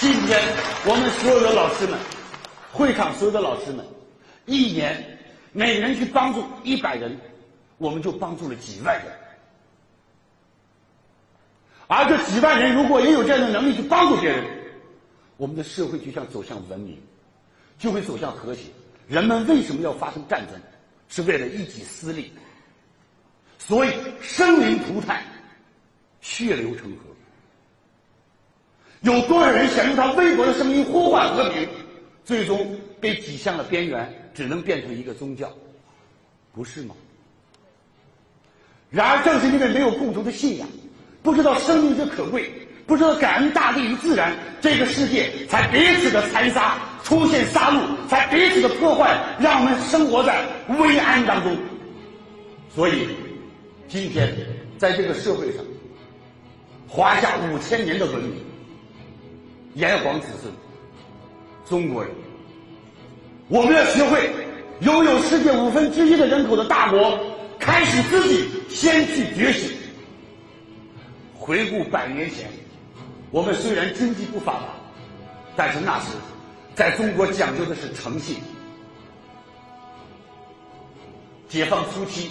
今天我们所有的老师们，会场所有的老师们，一年每人去帮助一百人，我们就帮助了几万人。而这几万人如果也有这样的能力去帮助别人，我们的社会就像走向文明，就会走向和谐。人们为什么要发生战争？是为了一己私利。所以生灵涂炭，血流成河。有多少人想用他微薄的声音呼唤和平，最终被挤向了边缘，只能变成一个宗教，不是吗？然而，正是因为没有共同的信仰，不知道生命之可贵，不知道感恩大地与自然，这个世界才彼此的残杀，出现杀戮，才彼此的破坏，让我们生活在危安当中。所以，今天在这个社会上，华夏五千年的文明。炎黄子孙，中国人，我们要学会拥有世界五分之一的人口的大国，开始自己先去觉醒。回顾百年前，我们虽然经济不发达，但是那时在中国讲究的是诚信。解放初期，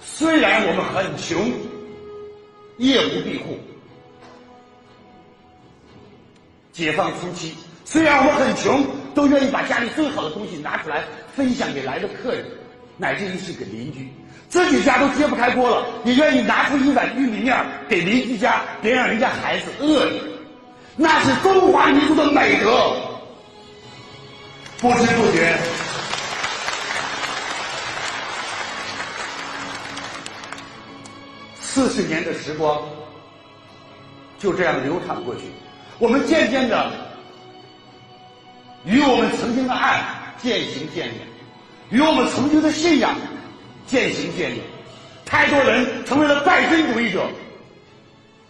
虽然我们很穷，夜无闭户。解放初期，虽然我们很穷，都愿意把家里最好的东西拿出来分享给来的客人，乃至于是给邻居。自己家都揭不开锅了，也愿意拿出一碗玉米面给邻居家，别让人家孩子饿着。那是中华民族的美德。不知不觉，四十年的时光就这样流淌过去。我们渐渐的与我们曾经的爱渐行渐远，与我们曾经的信仰渐行渐远。太多人成为了拜金主义者。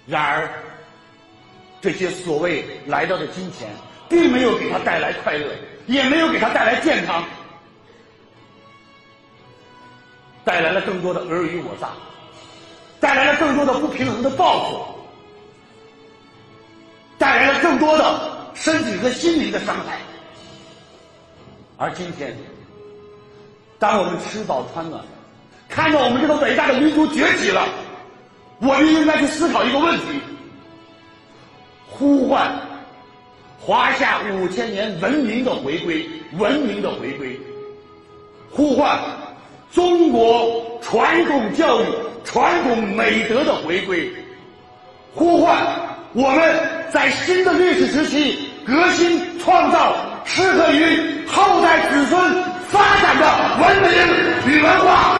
然而，这些所谓来到的金钱，并没有给他带来快乐，也没有给他带来健康，带来了更多的尔虞我诈，带来了更多的不平衡的报复。多的身体和心灵的伤害，而今天，当我们吃饱穿暖，看到我们这个伟大的民族崛起了，我们应该去思考一个问题：呼唤华夏五千年文明的回归，文明的回归，呼唤中国传统教育、传统美德的回归，呼唤我们。在新的历史时期，革新创造适合于后代子孙发展的文明与文化。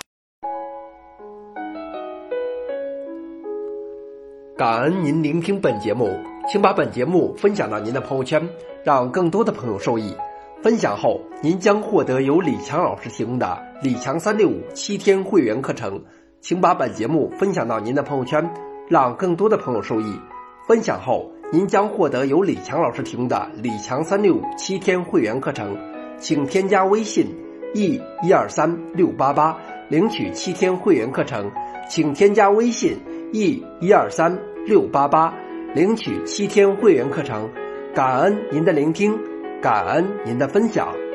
感恩您聆听本节目，请把本节目分享到您的朋友圈，让更多的朋友受益。分享后，您将获得由李强老师提供的李强三六五七天会员课程。请把本节目分享到您的朋友圈，让更多的朋友受益。分享后。您将获得由李强老师提供的李强三六五七天会员课程，请添加微信 e 一二三六八八领取七天会员课程，请添加微信 e 一二三六八八领取七天会员课程，感恩您的聆听，感恩您的分享。